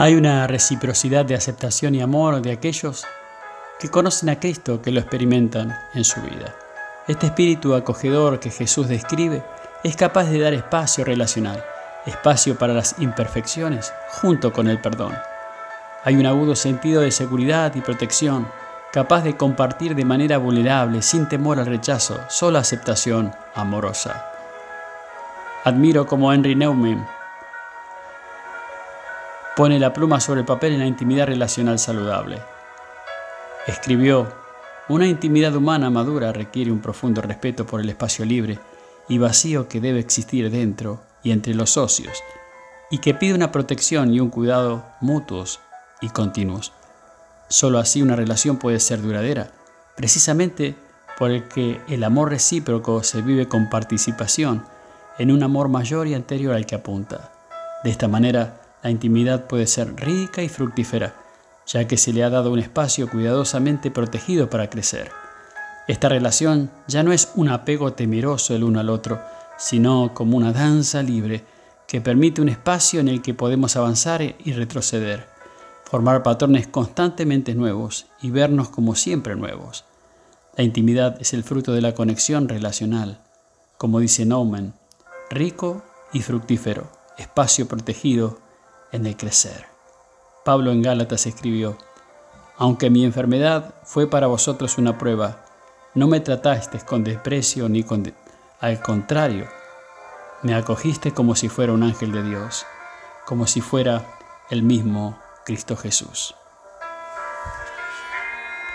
Hay una reciprocidad de aceptación y amor de aquellos que conocen a Cristo, que lo experimentan en su vida. Este espíritu acogedor que Jesús describe es capaz de dar espacio relacional, espacio para las imperfecciones junto con el perdón. Hay un agudo sentido de seguridad y protección, capaz de compartir de manera vulnerable, sin temor al rechazo, solo aceptación amorosa. Admiro como Henry Neumann pone la pluma sobre el papel en la intimidad relacional saludable. Escribió, una intimidad humana madura requiere un profundo respeto por el espacio libre y vacío que debe existir dentro y entre los socios, y que pide una protección y un cuidado mutuos y continuos. Solo así una relación puede ser duradera, precisamente por el que el amor recíproco se vive con participación en un amor mayor y anterior al que apunta. De esta manera, la intimidad puede ser rica y fructífera, ya que se le ha dado un espacio cuidadosamente protegido para crecer. Esta relación ya no es un apego temeroso el uno al otro, sino como una danza libre que permite un espacio en el que podemos avanzar y retroceder, formar patrones constantemente nuevos y vernos como siempre nuevos. La intimidad es el fruto de la conexión relacional, como dice Naumann, rico y fructífero, espacio protegido en el crecer. Pablo en Gálatas escribió, Aunque mi enfermedad fue para vosotros una prueba, no me tratasteis con desprecio ni con... Al contrario, me acogiste como si fuera un ángel de Dios, como si fuera el mismo Cristo Jesús.